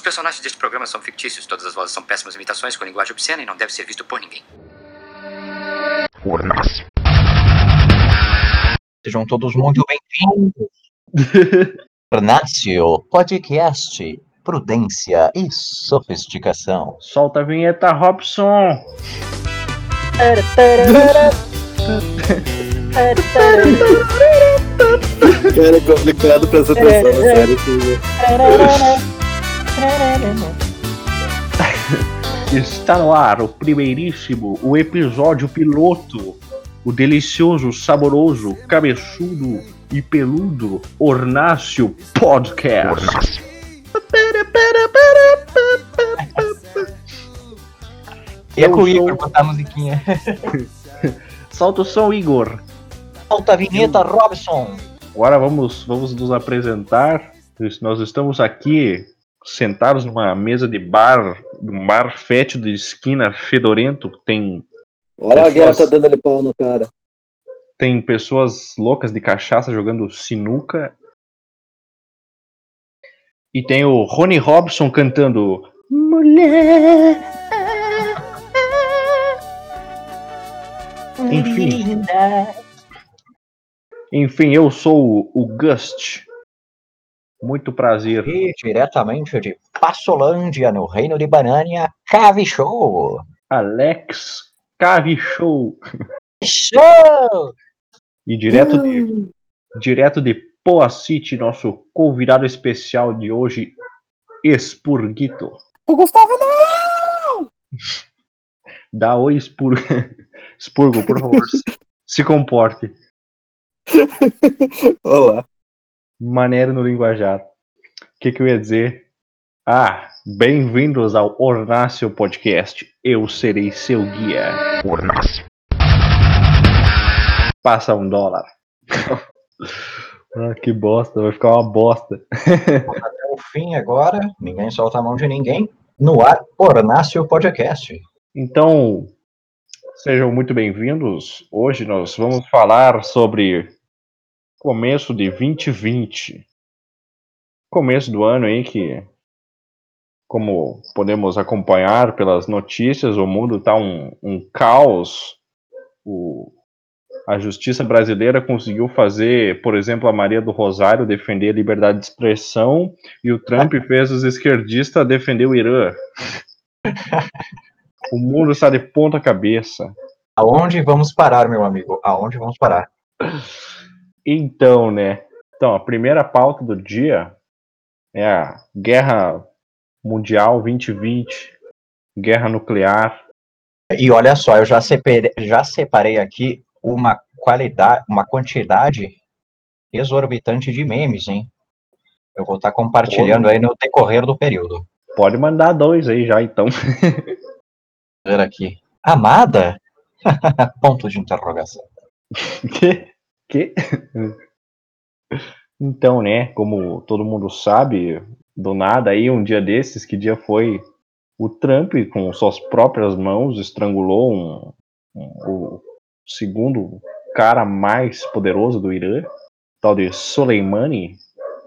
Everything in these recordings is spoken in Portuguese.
Os personagens deste programa são fictícios, todas as vozes são péssimas imitações com linguagem obscena e não deve ser visto por ninguém. Fornace. Sejam todos muito bem-vindos. Fornácio Podcast. Prudência e sofisticação. Solta a vinheta, Robson. Cara, é complicado prestar atenção assim, né? Está no ar o primeiríssimo, o episódio piloto, o delicioso, saboroso, cabeçudo e peludo Ornácio Podcast. Fornace. E é com o Igor botar a musiquinha. Solta o som, Igor. Solta a vinheta, Robson. Agora vamos, vamos nos apresentar. Nós estamos aqui sentados numa mesa de bar, um bar fétido de esquina fedorento. Tem, Olha a guerra tá Pessoas- dando ali pau no cara. tem pessoas loucas de cachaça jogando sinuca. E tem o Rony Robson cantando Mulher. Enfim. Enfim, eu sou o Gust. Muito prazer. E diretamente de Passolândia, no Reino de Banânia, Cave Show. Alex Cave Show. Show! E direto de, direto de Poa City, nosso convidado especial de hoje, Expurguito. O Gustavo não! Dá oi, Expurgo. Expurgo, por favor, se comporte. Olá. Maneiro no linguajar. O que, que eu ia dizer? Ah, bem-vindos ao Ornácio Podcast. Eu serei seu guia. Fornace. Passa um dólar. ah, que bosta, vai ficar uma bosta. Até o fim agora, ninguém solta a mão de ninguém. No ar, Ornácio Podcast. Então, sejam muito bem-vindos. Hoje nós vamos falar sobre começo de 2020. Começo do ano aí que, como podemos acompanhar pelas notícias, o mundo está um, um caos. O, a justiça brasileira conseguiu fazer, por exemplo, a Maria do Rosário defender a liberdade de expressão e o Trump fez os esquerdistas defender o Irã. O mundo está de ponta cabeça. Aonde vamos parar, meu amigo? Aonde vamos parar? Então, né? Então, a primeira pauta do dia é a Guerra Mundial 2020, guerra nuclear. E olha só, eu já separei, já separei aqui uma qualidade, uma quantidade exorbitante de memes, hein? Eu vou estar compartilhando aí no decorrer do período. Pode mandar dois aí já, então. Ver aqui. Amada? Ponto de interrogação. Então, né? Como todo mundo sabe, do nada aí, um dia desses, que dia foi? O Trump, com suas próprias mãos, estrangulou um, um- o segundo cara mais poderoso do Irã, tal de Soleimani.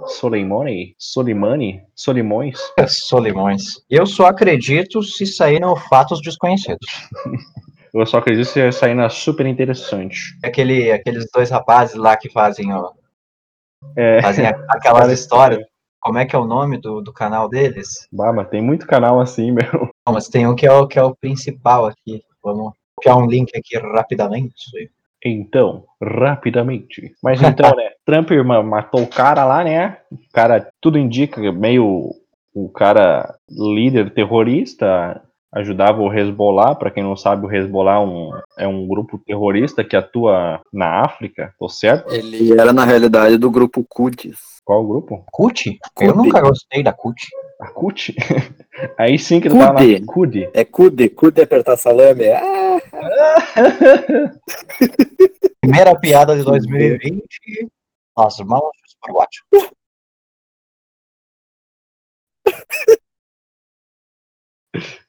Soleimani? Soleimani? Solimões? Solimões. Eu só acredito se saíram fatos desconhecidos. Eu só acredito que ia sair na super interessante. Aquele, aqueles dois rapazes lá que fazem, ó, É, fazem aquelas histórias. Como é que é o nome do, do canal deles? bah, mas tem muito canal assim, meu. Não, mas tem um que é o, que é o principal aqui. Vamos copiar um link aqui rapidamente. Então, rapidamente. Mas então, né? Trump ma- matou o cara lá, né? O cara, tudo indica que meio o cara líder terrorista ajudava o Hezbollah. Pra quem não sabe, o Hezbollah é um, é um grupo terrorista que atua na África, tô certo? Ele era, na realidade, do grupo Cutis. Qual o grupo? CUT? Eu nunca gostei da CUT. A CUT? Aí sim que ele tava CUT. na CUD. É Cude, Cude é apertar salame. Ah, Primeira piada de 2020. As mãos de Sportwatch.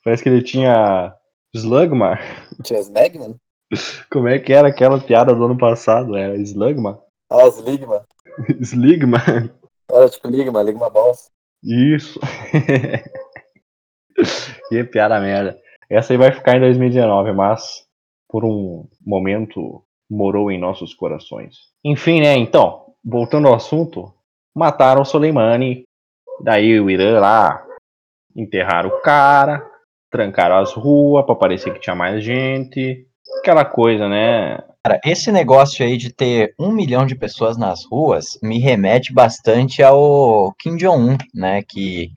Parece que ele tinha Slugma. tinha Smegman? Como é que era aquela piada do ano passado? Era Slugma? Ah, os Ligma. Sligma? Era tipo Ligma, Ligma Balls. Isso. que piada merda. Essa aí vai ficar em 2019, mas por um momento morou em nossos corações. Enfim, né? Então, voltando ao assunto, mataram o Soleimani. Daí o Irã lá enterraram o cara, trancaram as ruas para parecer que tinha mais gente. Aquela coisa, né? Cara, esse negócio aí de ter um milhão de pessoas nas ruas me remete bastante ao Kim Jong-un, né? Que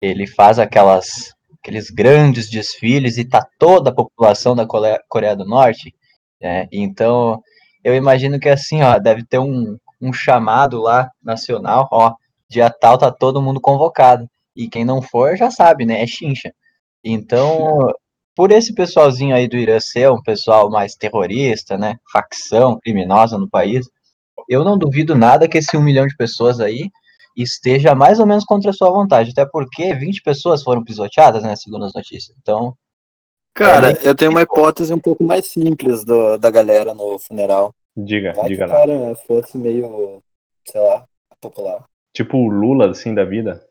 ele faz aquelas, aqueles grandes desfiles e tá toda a população da Coreia, do Norte. Né? Então, eu imagino que assim, ó, deve ter um, um chamado lá nacional, ó, dia tal tá todo mundo convocado. E quem não for já sabe, né? É chincha. Então, por esse pessoalzinho aí do Irã ser um pessoal mais terrorista, né? Facção criminosa no país, eu não duvido nada que esse um milhão de pessoas aí esteja mais ou menos contra a sua vontade. Até porque 20 pessoas foram pisoteadas, né? Segundo as notícias. Então. Cara, é eu tenho uma hipótese um pouco mais simples do, da galera no funeral. Diga, Vai diga que o lá. cara fosse meio, sei lá, popular. Tipo o Lula, assim, da vida.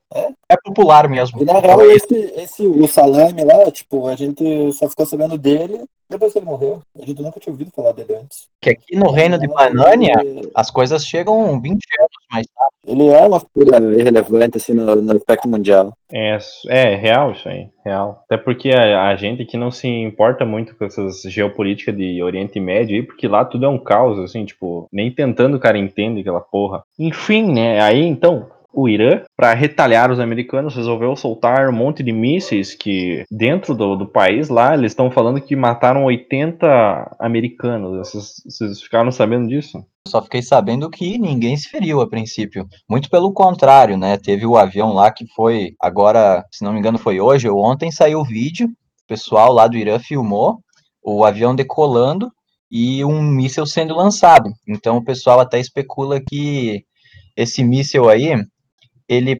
É popular mesmo. E na real, esse, esse, o salame lá, tipo, a gente só ficou sabendo dele depois que ele morreu. A gente nunca tinha ouvido falar dele antes. Que aqui no reino de Banânia, as coisas chegam 20 anos mais tarde. Ele é uma figura irrelevante, assim, no, no aspecto mundial. É, é real isso aí, real. Até porque a, a gente aqui não se importa muito com essas geopolíticas de Oriente Médio aí, porque lá tudo é um caos, assim, tipo, nem tentando o cara entende aquela porra. Enfim, né, aí então, o Irã, para retalhar os americanos, resolveu soltar um monte de mísseis que, dentro do, do país lá, eles estão falando que mataram 80 americanos. Vocês, vocês ficaram sabendo disso? Só fiquei sabendo que ninguém se feriu a princípio. Muito pelo contrário, né? Teve o avião lá que foi, agora, se não me engano, foi hoje ou ontem, saiu o vídeo. O pessoal lá do Irã filmou o avião decolando e um míssil sendo lançado. Então o pessoal até especula que esse míssil aí ele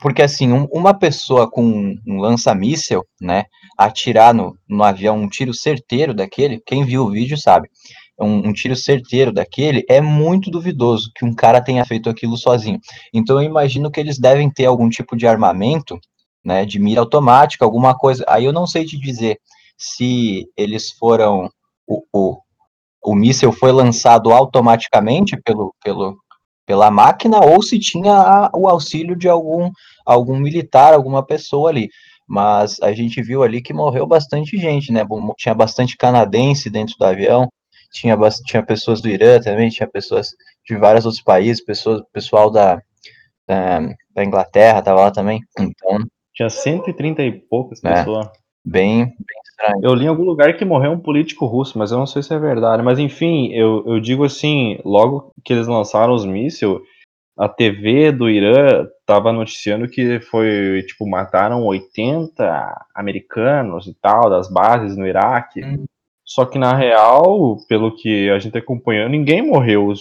porque assim, um, uma pessoa com um lança-míssel, né, atirar no, no avião um tiro certeiro daquele, quem viu o vídeo sabe, um, um, tiro certeiro daquele é muito duvidoso que um cara tenha feito aquilo sozinho. Então eu imagino que eles devem ter algum tipo de armamento, né, de mira automática, alguma coisa. Aí eu não sei te dizer se eles foram o, o, o míssil foi lançado automaticamente pelo, pelo pela máquina ou se tinha a, o auxílio de algum, algum militar, alguma pessoa ali. Mas a gente viu ali que morreu bastante gente, né? Tinha bastante canadense dentro do avião, tinha, tinha pessoas do Irã também, tinha pessoas de vários outros países, pessoas, pessoal da, da, da Inglaterra estava lá também. Então. Tinha 130 e poucas é, pessoas. Bem, bem estranho. Eu li em algum lugar que morreu um político russo, mas eu não sei se é verdade. Mas enfim, eu, eu digo assim, logo que eles lançaram os mísseis, a TV do Irã tava noticiando que foi, tipo, mataram 80 americanos e tal, das bases no Iraque. Hum. Só que na real, pelo que a gente acompanhou, ninguém morreu.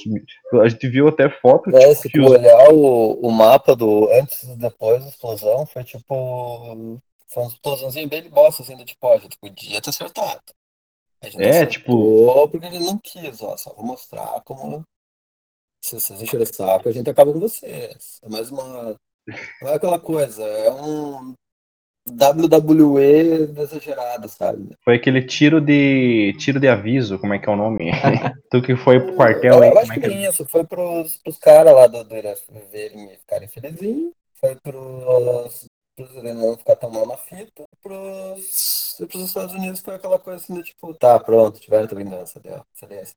A gente viu até fotos. É, tipo, se tu olhar o, o mapa do antes e depois da explosão, foi tipo foi uma explosãozinha bem de bosta, assim, do tipo, ó, a gente podia ter acertado. A gente é, tipo. Porque ele não quis, ó, só vou mostrar como. Se vocês encherem o saco, a gente acaba com vocês. É mais uma. Não é aquela coisa, é um WWE exagerado, sabe? Foi aquele tiro de tiro de aviso, como é que é o nome? tu que foi pro quartel eu, eu acho é que que isso, foi pros, pros caras lá do, do verem ficarem felizinhos, foi pros pros iranianos ficar tomando a fita, pros, pros Estados Unidos foi aquela coisa assim, de, tipo, tá, pronto, tiveram tua vingança, deu,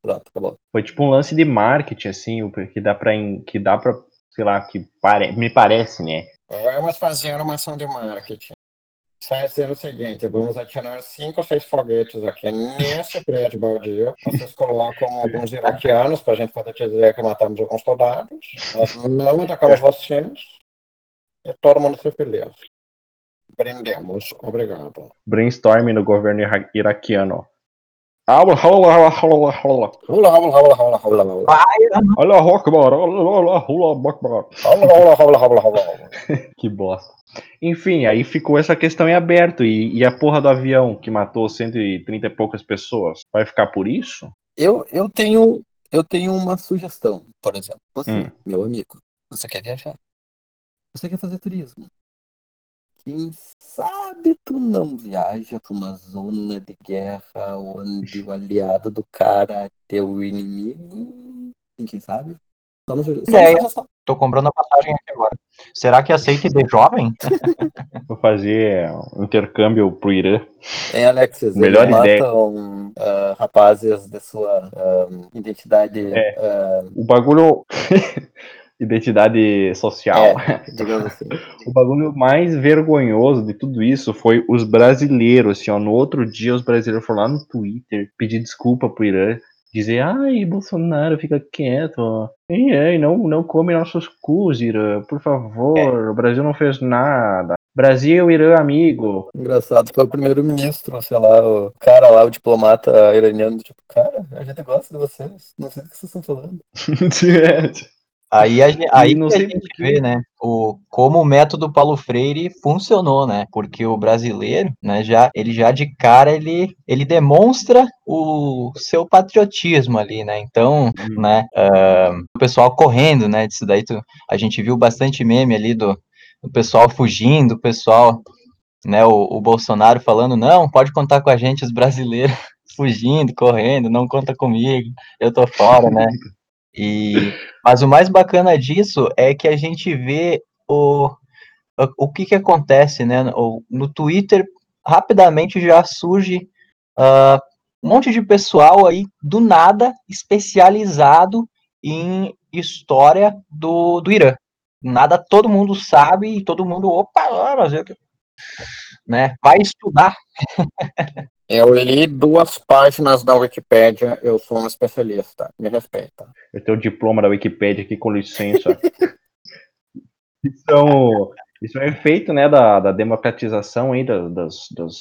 pronto, acabou. Foi tipo um lance de marketing, assim, que dá pra, que dá pra sei lá, que pare, me parece, né? Vamos fazer uma ação de marketing. Sai sendo o seguinte, vamos atirar cinco ou seis foguetes aqui nesse prédio baldio. Vocês colocam alguns iraquianos para a gente poder dizer que matamos alguns soldados. Nós não atacamos vocês. E todo mundo se feliz. Prendemos. Obrigado. Brainstorm no governo ira iraquiano. Olha. Que bosta. Enfim, aí ficou essa questão em aberto. E, e, a porra do avião que matou 130 e poucas pessoas, vai ficar por isso? Eu, eu, tenho, eu tenho uma sugestão, por exemplo. Você, hum. meu amigo, você quer viajar? Você quer fazer turismo? Quem sabe tu não viaja pra uma zona de guerra onde o aliado do cara é teu inimigo? Quem sabe? Só no, só no- só- Tô comprando a passagem aqui agora. Será que aceita de jovem? Vou fazer um intercâmbio pro Irã. Hein, Alexis? Melhor eles ideia. matam ah, rapazes de sua ah, identidade, É. ah, O bagulho. Identidade social. é, digamos assim. O bagulho mais vergonhoso de tudo isso foi os brasileiros, assim, ó. No outro dia, os brasileiros foram lá no Twitter pedir desculpa pro Irã. Dizer, ai, Bolsonaro, fica quieto. ó. Ei, ei, não, não come nossos cus, Irã, por favor. O Brasil não fez nada. Brasil, Irã, amigo. Engraçado, foi o primeiro-ministro, sei lá, o cara lá, o diplomata iraniano, tipo, cara, a gente gosta de vocês, não sei do que vocês estão falando. Aí a, aí não que a gente quê. vê, né, o, como o método Paulo Freire funcionou, né, porque o brasileiro, né, já, ele já de cara, ele, ele demonstra o seu patriotismo ali, né, então, Hum. né, ah, o pessoal correndo, né, disso daí, tu- a gente viu bastante meme ali do, do pessoal fugindo, o pessoal, né, o, o Bolsonaro falando, não, pode contar com a gente, os brasileiros fugindo, correndo, não conta comigo, eu tô fora, né, e, mas o mais bacana disso é que a gente vê o, o, que que acontece, né? O- no Twitter, rapidamente já surge ah, um monte de pessoal aí, do nada, especializado em história do, do Irã. Nada todo mundo sabe e todo mundo, opa, mas eu... Né? Vai estudar. Eu li duas páginas da Wikipédia, eu sou um especialista, me respeita. Eu tenho o diploma da Wikipédia aqui, com licença. isso, é um, isso é um efeito, né, da, da democratização aí das, das, das,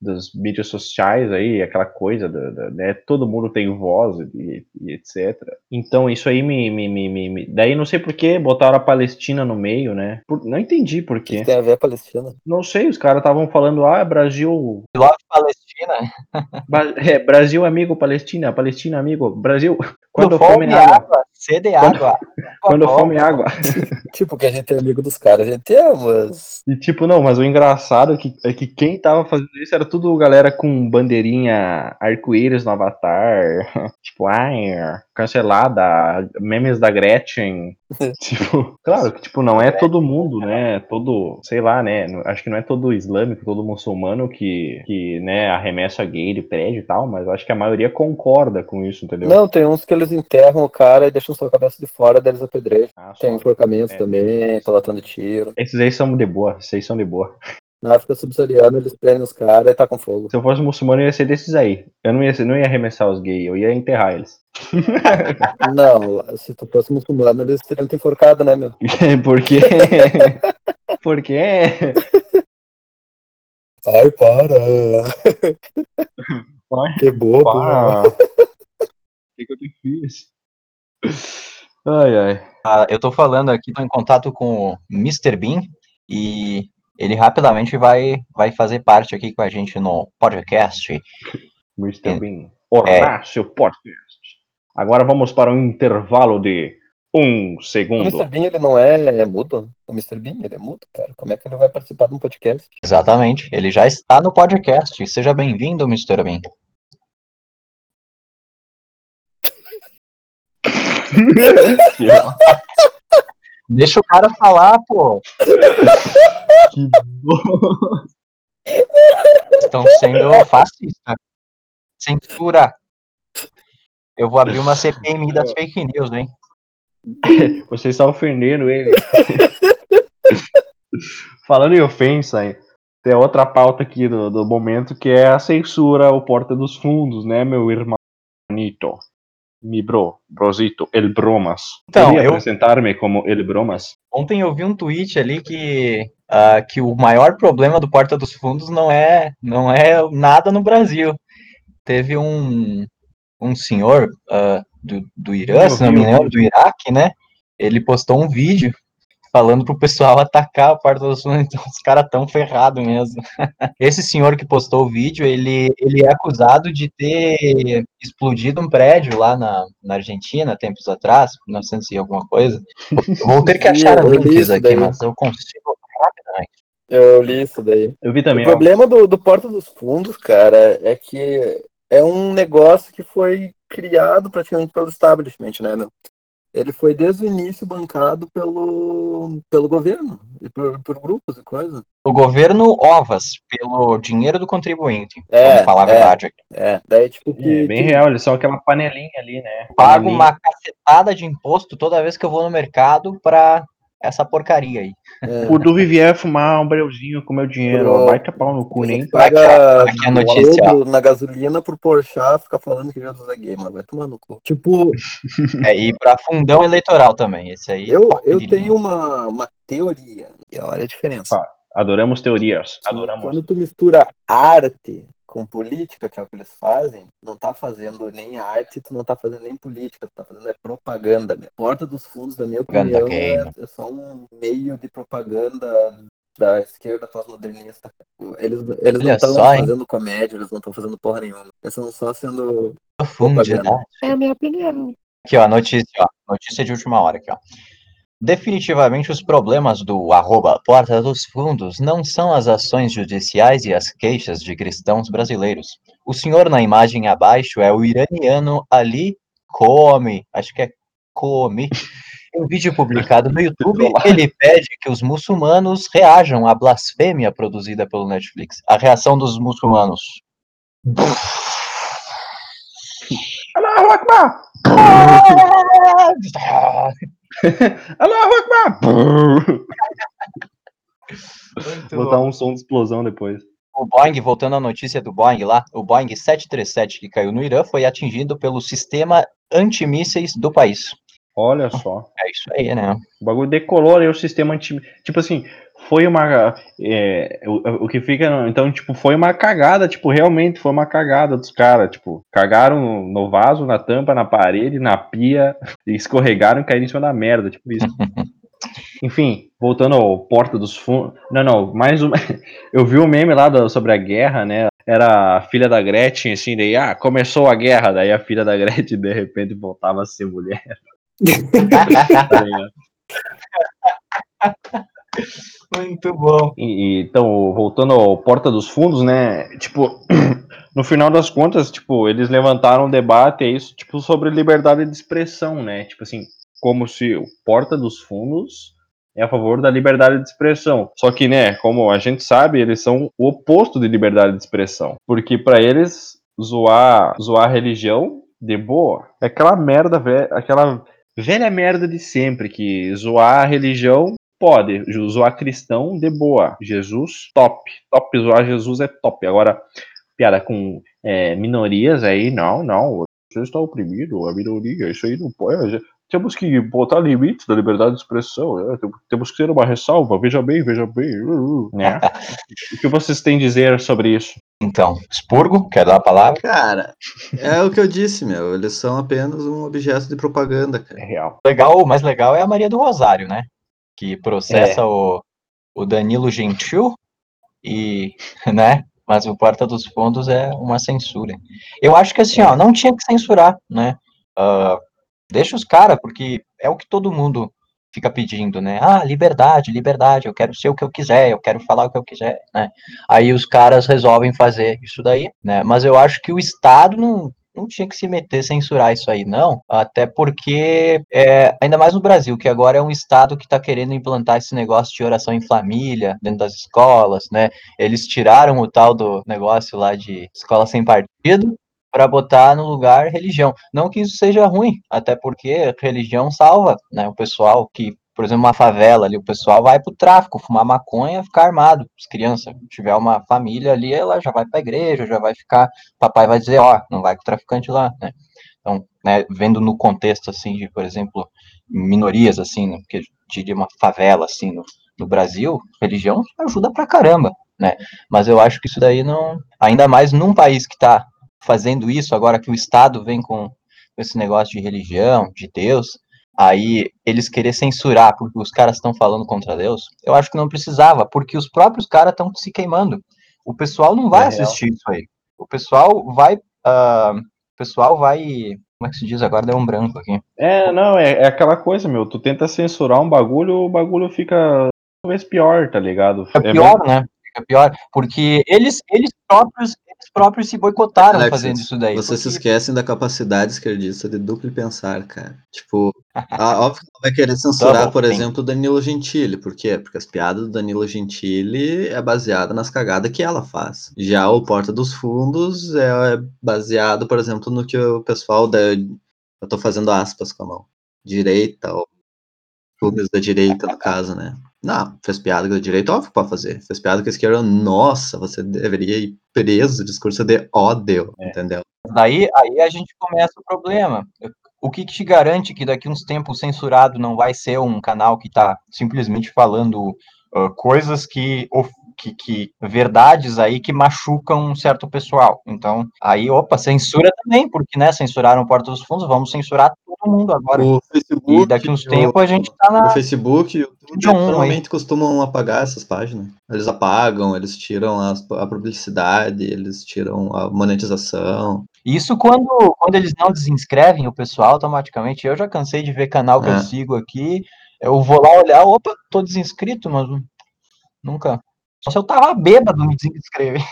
das mídias sociais aí, aquela coisa, da, da- né, todo mundo tem voz e, e etc. Então isso aí me, me, me, me- me- Daí não sei por que botaram a Palestina no meio, né? Por- não entendi por O que quê. tem a ver a Palestina? Não sei, os caras estavam falando, ah, Brasil... Lá Palestina, Ba- é, Brasil amigo, Palestina, Palestina amigo, Brasil... Quando quando fome fome água, água, sede Quando- água. quando Por fome favor. água. Tipo, que a gente é amigo dos caras, a gente é, mas... E tipo, não, mas o engraçado é que, é que quem tava fazendo isso era tudo galera com bandeirinha arco-íris no avatar. tipo, ai, cancelada, memes da Gretchen. tipo, claro que tipo, não é todo mundo, né? Todo, sei lá, né? Acho que não é todo islâmico, todo muçulmano que, que né, arremessa gay de prédio e tal, mas eu acho que a maioria concorda com isso, entendeu? Não, tem uns que eles enterram o cara e deixam sua cabeça de fora, daí eles apedrejam. Ah, Tem enforcamentos É. também, pelotando tiro. Esses aí são de boa, esses aí são de boa. Na África subsaariana eles prendem os caras e tá com fogo. Se eu fosse muçulmano, eu ia ser desses aí. Eu não ia, não ia arremessar os gays, eu ia enterrar eles. Não, se tu fosse muçulmano, eles teriam te enforcado, né, meu? Por quê? Ai, para! Ai, Que bobo! Para. O que, que eu te fiz? Ai, ai. Ah, eu tô falando aqui, tô em contato com o Mr. Bean e ele rapidamente vai, vai fazer parte aqui com a gente no podcast. Mr. É. Bean. Horácio Podcast. Agora vamos para um intervalo de um O segundo. Mr. Bean, ele não é, é mudo? O Mr. Bean, ele é mudo, cara. Como é que ele vai participar de um podcast? Exatamente, ele já está no podcast. Seja bem-vindo, Mr. Bean. Deixa o cara falar, pô. que bom. Estão sendo fascistas. Censura. Eu vou abrir uma CPMI das fake news, hein? Você está ofendendo ele. Falando em ofensa, tem outra pauta aqui do, do momento que é a censura ao Porta dos Fundos, né, meu irmãoito? Mi bro, brosito, el bromas. Então, Queria eu- apresentar-me como el bromas. Ontem eu vi um tweet ali que, ah, que o maior problema do Porta dos Fundos não é, não é nada no Brasil. Teve um, um senhor ah, do, do Irã, se não me engano, do Iraque, né? Ele postou um vídeo falando pro pessoal atacar a Porta dos Fundos, então os caras tão ferrados mesmo. Esse senhor que postou o vídeo, ele, ele é acusado de ter explodido um prédio lá na, na Argentina, tempos atrás, 1900 e alguma coisa. Vou ter que Sim, achar li links aqui, daí. mas eu consigo rapidamente. Eu li isso daí. Eu vi também. o problema do, do Porta dos Fundos, cara, é que é um negócio que foi criado praticamente pelo establishment, né? meu? Ele foi desde o início bancado pelo, pelo governo, e por, por grupos e coisas. O governo ovas pelo dinheiro do contribuinte. É, vamos falar a é. verdade aqui. É, daí tipo que. É bem que- real, eles são aquela panelinha ali, né? Pago Panelinha. uma cacetada de imposto toda vez que eu vou no mercado pra essa porcaria aí. é, tu viver fumar um breuzinho com meu dinheiro, Pro- ó, vai tapar no cu, nem. Paga Aqui é a notícia, ó. dobro na gasolina por Porsche ficar falando que Jesus é gay, mano. Vai tomar no cu. Tipo, É, e pra fundão eleitoral também. Esse aí. eu, top eu linha. tenho uma, uma teoria. E olha a diferença. Adoramos teorias. Adoramos. Quando tu mistura arte com política, que é o que eles fazem, não tá fazendo nem arte, tu não tá fazendo nem política, tu tá fazendo é propaganda. Né? Porta dos fundos, da minha opinião, é, é só um meio de propaganda da esquerda pós-modernista. Eles, eles não estão hein? fazendo comédia, eles não estão fazendo porra nenhuma. Eles estão só sendo Profundidade. É a minha opinião. Aqui, ó, notícia, ó. Notícia de última hora aqui, ó. Definitivamente os problemas do arroba Porta dos Fundos não são as ações judiciais e as queixas de cristãos brasileiros. O senhor na imagem abaixo é o iraniano Ali Come, acho que é Come. Em um vídeo publicado no YouTube, ele pede que os muçulmanos reajam à blasfêmia produzida pelo Netflix. A reação dos muçulmanos. Allahu Akbar! Allahu Akbar! Vou botar um som de explosão depois. O Boeing, voltando à notícia do Boeing lá, o Boeing 737 que caiu no Irã foi atingido pelo sistema antimísseis do país. Olha só. É isso aí, né? O bagulho decolou ali o sistema anti. Tipo assim, foi uma. é, o, o que fica. Então, tipo, foi uma cagada. Tipo, realmente foi uma cagada dos caras. Tipo, cagaram no vaso, na tampa, na parede, na pia. E escorregaram e caíram em cima da merda. Tipo isso. Enfim, voltando ao Porta dos Fundos. Não, não, mais um. Eu vi um meme lá do- sobre a guerra, né? Era a filha da Gretchen, assim, daí, ah, começou a guerra. Daí a filha da Gretchen, de repente, voltava a ser mulher. Muito bom. E, então, voltando ao Porta dos Fundos, né? Tipo, no final das contas, tipo, eles levantaram um debate é isso, tipo, sobre liberdade de expressão, né? Tipo assim, como se o Porta dos Fundos é a favor da liberdade de expressão. Só que, né, como a gente sabe, eles são o oposto de liberdade de expressão, porque para eles zoar, zoar a religião de boa é aquela merda, velha, aquela velha merda de sempre que zoar a religião Pode, zoar cristão de boa. Jesus, top. Top, zoar Jesus é top. Agora, piada com é, minorias aí, não, não. Você está oprimido, a minoria, isso aí não pode. Temos que botar limites da liberdade de expressão, né? Temos que ter uma ressalva, veja bem, veja bem. uh, uh, né? o que vocês têm a dizer sobre isso? Então, Spurgo, quer dar a palavra? Cara, é o que eu disse, meu. Eles são apenas um objeto de propaganda, cara. É real. Legal, o mais legal é a Maria do Rosário, né? Que processa o, o Danilo Gentil e, né? Mas o Porta dos Fundos é uma censura. Eu acho que assim, ó, não tinha que censurar, né? Ah, deixa os caras, porque é o que todo mundo fica pedindo, né? Ah, liberdade, liberdade, eu quero ser o que eu quiser, eu quero falar o que eu quiser, né? Aí os caras resolvem fazer isso daí, né? Mas eu acho que o Estado não, não tinha que se meter, censurar isso aí, não. Até porque, é, ainda mais no Brasil, que agora é um Estado que está querendo implantar esse negócio de oração em família dentro das escolas, né? Eles tiraram o tal do negócio lá de escola sem partido para botar no lugar religião. Não que isso seja ruim, até porque religião salva, né? O pessoal que, por exemplo, uma favela ali, o pessoal vai pro tráfico, fumar maconha, ficar armado. As crianças, se tiver uma família ali, ela já vai pra igreja, já vai ficar, papai vai dizer, ó, não vai com o traficante lá, né? Então, né, vendo no contexto assim de, por exemplo, minorias assim, né, porque diria uma favela assim no, no Brasil, religião ajuda pra caramba, né? Mas eu acho que isso daí não, ainda mais num país que tá fazendo isso, agora que o Estado vem com esse negócio de religião, de Deus, aí eles querer censurar porque os caras estão falando contra Deus, eu acho que não precisava, porque os próprios caras estão se queimando. O pessoal não vai É real. assistir isso aí. O pessoal vai. ah, o pessoal vai. Como é que se diz? Agora deu um branco aqui. É, não, é, é aquela coisa, meu. Tu tenta censurar um bagulho, o bagulho fica talvez pior, tá ligado? Fica pior, né? Fica pior. Porque eles, eles próprios eles próprios se boicotaram Alexis, fazendo isso daí. Vocês se porque- esquecem da capacidade esquerdista de duplo pensar, cara. Tipo, a- óbvio que não vai querer censurar, Double por think. exemplo, o Danilo Gentili. Por quê? Porque as piadas do Danilo Gentili é baseada nas cagadas que ela faz. Já o Porta dos Fundos é baseado, por exemplo, no que o pessoal da. Eu tô fazendo aspas com a mão. Direita, ou clubes da direita, no caso, né? Não, fez piada com a direita, óbvio pode fazer. Fez piada com a esquerda, nossa, você deveria ir preso, discurso de ódio, entendeu? Daí aí a gente começa o problema. O que, que te garante que daqui uns tempos censurado não vai ser um canal que está simplesmente falando ah, coisas que, of- que, que verdades aí que machucam um certo pessoal. Então, aí, opa, censura também, porque né, censuraram Porta dos Fundos, vamos censurar todo mundo agora. O Facebook, E daqui uns o- tempos a gente tá O na. Facebook e o YouTube normalmente costumam apagar essas páginas. Eles apagam, eles tiram as- a publicidade, eles tiram a monetização. Isso quando, quando eles não desinscrevem o pessoal automaticamente. Eu já cansei de ver canal que eu É. sigo aqui. Eu vou lá olhar, opa, tô desinscrito, mas nunca. Só se eu tava bêbado me desinscrever.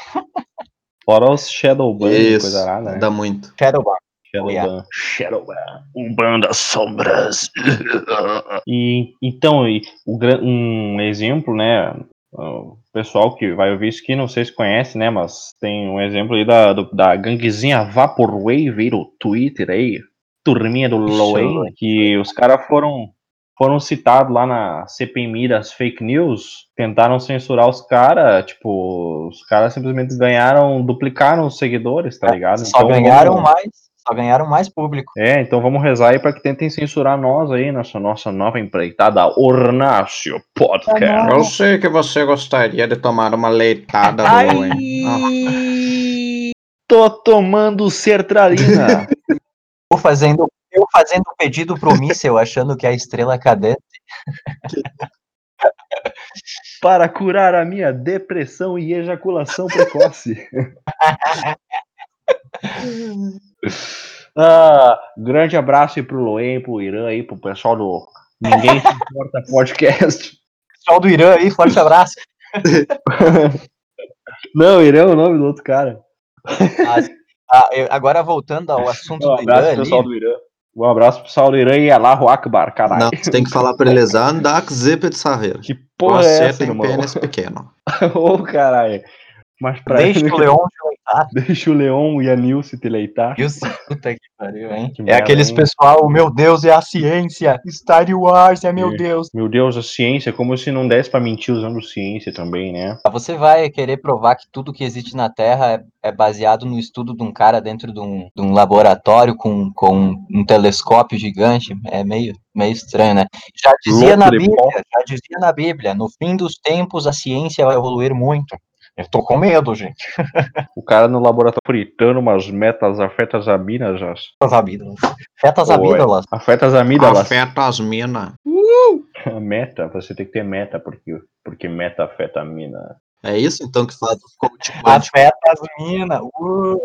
Fora os Shadowban e Isso, coisa lá, né? dá muito. Shadowban. Shadowban. Shadowban. Umbanda Sombras. e, então, e o um exemplo, né? O pessoal que vai ouvir isso aqui, não sei se conhece, né? Mas tem um exemplo aí da, do- da ganguezinha Vaporwave aí do Twitter aí. Turminha do Loen, que os caras foram foram citados lá na CPMI das fake news, tentaram censurar os caras, tipo, os caras simplesmente ganharam, duplicaram os seguidores, tá ligado? É, Só Então, ganharam vamos- mais, só ganharam mais público. é, então vamos rezar aí pra que tentem censurar nós aí, nossa, nossa nova empreitada Ornácio Podcast. Eu sei que você gostaria de tomar uma leitada Ai. Owen. Tô tomando sertralina. Eu fazendo, eu fazendo pedido pro míssel, achando que é a estrela cadente. para curar a minha depressão e ejaculação precoce. ah, grande abraço aí pro Loen, pro Irã aí, pro pessoal do Ninguém Se Importa Podcast. Pessoal do Irã aí, forte abraço. Não, Irã é o nome do outro cara. Ah, eu- agora voltando ao assunto Um do Irã ali, pessoal do Irã. Um abraço pro do Irã e Allahu Akbar, caralho. Não, você tem que falar pra eles, Andak Zepet Sahel. Que porra Você é essa, tem irmão? pênis pequeno. Ô, caralho. Mas pra deixa ele- o Leon te leitar. Deixa o Leon e a Nilce te leitar. Viu? Puta que pariu, hein? Que É merda, aqueles hein? pessoal, meu Deus, é a ciência. Star Wars, é meu. Deus. Meu Deus, a ciência, como se não desse pra mentir usando ciência também, né? Você vai querer provar que tudo que existe na Terra é, é baseado no estudo de um cara dentro de um, de um laboratório com, com um telescópio gigante. É meio, meio estranho, né? Já dizia Louco na Bíblia, já dizia na Bíblia, no fim dos tempos a ciência vai evoluir muito. Eu tô com medo, gente. O cara no laboratório fritando umas metas afetas amígdalas. Fetas amígdalas. Fetas amígdalas. Afetas amígdalas. Afeta as minas. Meta, você tem que ter meta, porque, porque meta afeta a mina. É isso então que faz o coach. Afetas minas. Uh.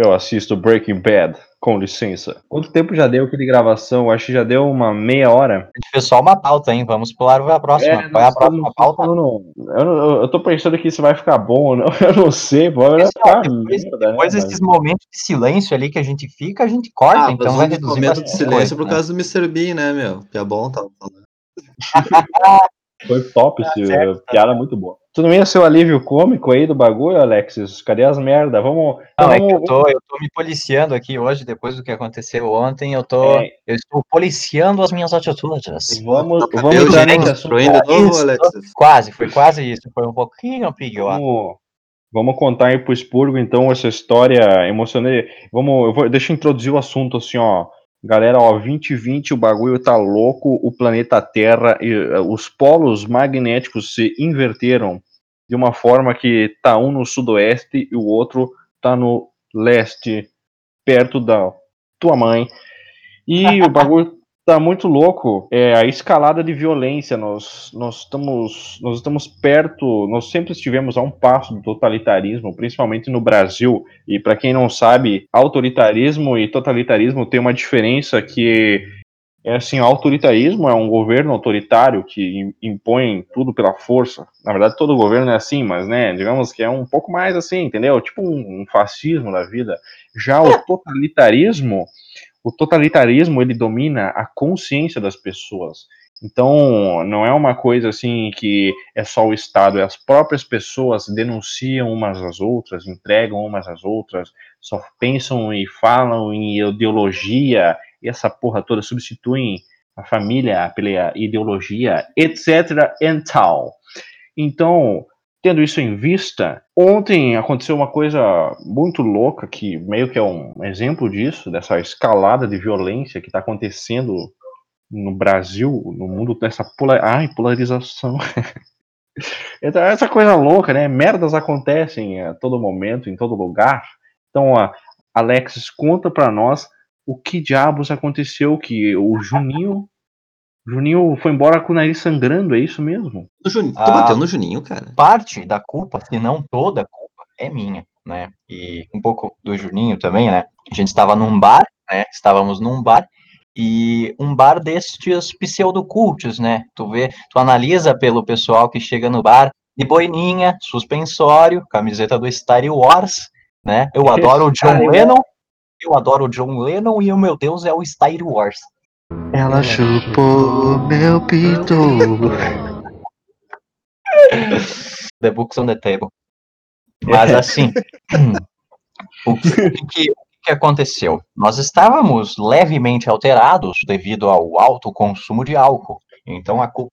Eu assisto Breaking Bad, com licença. Quanto tempo já deu aqui de gravação? Acho que já deu uma meia hora. A gente fez só uma pauta, hein? Vamos pular para a próxima. É, Qual é a próxima pauta? falando- Eu, não- eu tô pensando que isso vai ficar bom ou não. Eu não sei, Pessoal, ficar depois, né, depois mas- esses momentos de silêncio ali que a gente fica, a gente corta, Ah, então mas vai um reduzir momento de silêncio coisa, por né? causa do Mr. Bean, né, meu? Que é bom, falando. Foi top, esse, certo, tá piada muito boa. Tu não ia ser o alívio cômico aí do bagulho, Alexis? Cadê as merda? Vamos. Não, é vamos que eu tô, eu tô me policiando aqui hoje, depois do que aconteceu ontem, eu tô, É. eu estou policiando as minhas atitudes. Vamos, Eu vamos entrar direito nesse assunto. de novo, Isso. Alexis? Quase, foi quase isso, foi um pouquinho pior. Vamos, vamos contar aí pro Spurgo, então, essa história emocionante. Vamos, eu vou, deixa eu introduzir o assunto assim, ó. Galera, ó, 2020 o bagulho tá louco, o planeta Terra, e, eh, os polos magnéticos se inverteram de uma forma que tá um no sudoeste e o outro tá no leste, perto da tua mãe. E o bagulho tá muito louco. É a escalada de violência. Nós, nós estamos nós estamos perto, nós sempre estivemos a um passo do totalitarismo, principalmente no Brasil. E para quem não sabe, autoritarismo e totalitarismo tem uma diferença que É assim, o autoritarismo é um governo autoritário que impõe tudo pela força. Na verdade, todo governo é assim, mas, né, digamos que é um pouco mais assim, entendeu? Tipo um, um fascismo da vida. Já o totalitarismo, o totalitarismo, ele domina a consciência das pessoas. Então, não é uma coisa assim que é só o Estado, é as próprias pessoas denunciam umas às outras, entregam umas às outras, só pensam e falam em ideologia, e essa porra toda substituem a família pela ideologia, etc. e tal. Então, tendo isso em vista, ontem aconteceu uma coisa muito louca, que meio que é um exemplo disso, dessa escalada de violência que está acontecendo no Brasil, no mundo, dessa polar... Ai, polarização. então, essa coisa louca, né? Merdas acontecem a todo momento, em todo lugar. Então, a Alexis, conta para nós o que diabos aconteceu que o Juninho Juninho foi embora com o nariz sangrando, é isso mesmo? O Juninho, tu Ah. bateu no Juninho, cara. Parte da culpa, se não toda a culpa, é minha, né? E um pouco do Juninho também, né? A gente estava num bar, né? Estávamos num bar e um bar destes pseudocultos, né? Tu vê, tu analisa pelo pessoal que chega no bar de boininha, suspensório, camiseta do Star Wars, né? Eu adoro o John. Lennon, eu adoro o John Lennon e o meu Deus é o Star Wars. Ela chupou meu pito. The Books on the Table. Mas assim, o que, o que- que aconteceu? Nós estávamos levemente alterados devido ao alto consumo de álcool. Então a culpa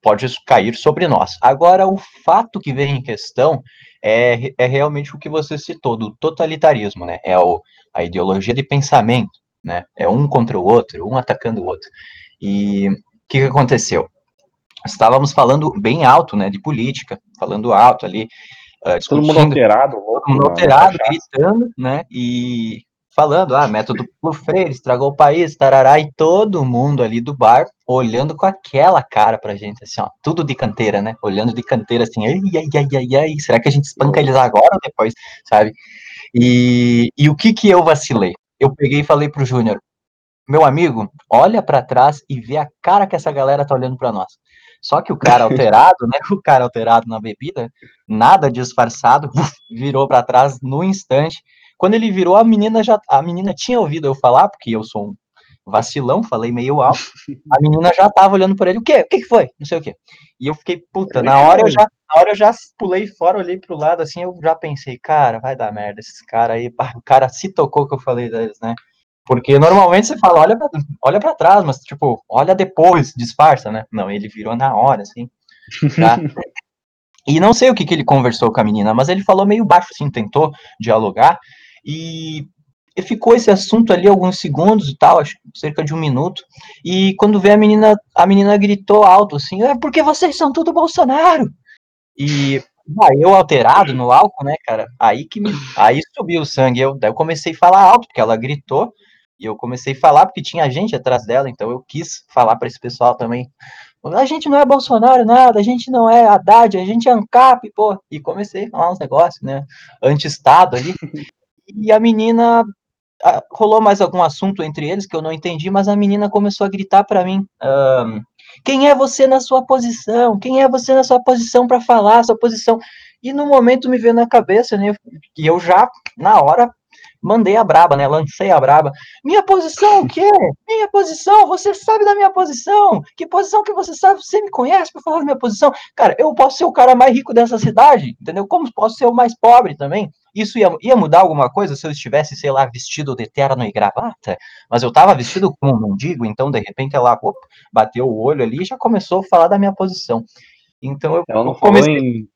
pode cair sobre nós. Agora, o fato que vem em questão é, é realmente o que você citou, do totalitarismo, né? É o, a ideologia de pensamento, né? É um contra o outro, um atacando o outro. E o que, que aconteceu? Estávamos falando bem alto, né, de política, falando alto ali, ah, Todo mundo alterado, louco. todo mundo na alterado, gritando, né, e falando, ah, método Paulo Freire, estragou o país, tarará, e todo mundo ali do bar olhando com aquela cara pra gente, assim, ó, tudo de canteira, né, olhando de canteira, assim, ai, ai, ai, ai, ai, será que a gente espanca eles agora ou depois, sabe? E, e o que que eu vacilei? Eu peguei e falei pro Júnior, meu amigo, olha pra trás e vê a cara que essa galera tá olhando pra nós. Só que o cara alterado, né, o cara alterado na bebida, nada disfarçado, virou pra trás no instante. Quando ele virou, a menina já, a menina tinha ouvido eu falar, porque eu sou um vacilão, falei meio alto. A menina já tava olhando por ele, o quê? O que que foi? Não sei o quê. E eu fiquei, puta, na hora eu já, na hora eu já pulei fora, olhei pro lado assim, eu já pensei, cara, vai dar merda esses caras aí, o cara se tocou que eu falei deles, né? Porque normalmente você fala, olha pra, olha pra trás, mas tipo, olha depois, disfarça, né? Não, ele virou na hora, assim. Tá? E não sei o que, que ele conversou com a menina, mas ele falou meio baixo, assim, tentou dialogar. E, e ficou esse assunto ali alguns segundos e tal, acho cerca de um minuto. E quando vê a menina, a menina gritou alto assim, é porque vocês são tudo Bolsonaro. E eu alterado no álcool, né, cara? Aí que me, aí subiu o sangue. Eu, daí eu comecei a falar alto, porque ela gritou. E eu comecei a falar porque tinha gente atrás dela, então eu quis falar para esse pessoal também. A gente não é Bolsonaro, nada, a gente não é Haddad, a gente é ANCAP, pô. E comecei a falar uns negócios, né? Anti-Estado ali. E a menina. Ah, Rolou mais algum assunto entre eles que eu não entendi, mas a menina começou a gritar para mim: ahn, Quem é você na sua posição? Quem é você na sua posição para falar, sua posição? E no momento me veio na cabeça, né? E eu já, na hora, mandei a braba, né? Lancei a braba. Minha posição o quê? Minha posição? Você sabe da minha posição? Que posição que você sabe? Você me conhece para falar da minha posição? Cara, eu posso ser o cara mais rico dessa cidade, entendeu? Como posso ser o mais pobre também? Isso ia, ia mudar alguma coisa se eu estivesse, sei lá, vestido de terno e gravata? Mas eu tava vestido como um mendigo, então de repente ela opa, bateu o olho ali e já começou a falar da minha posição. Então eu, Ela não eu falou comecei.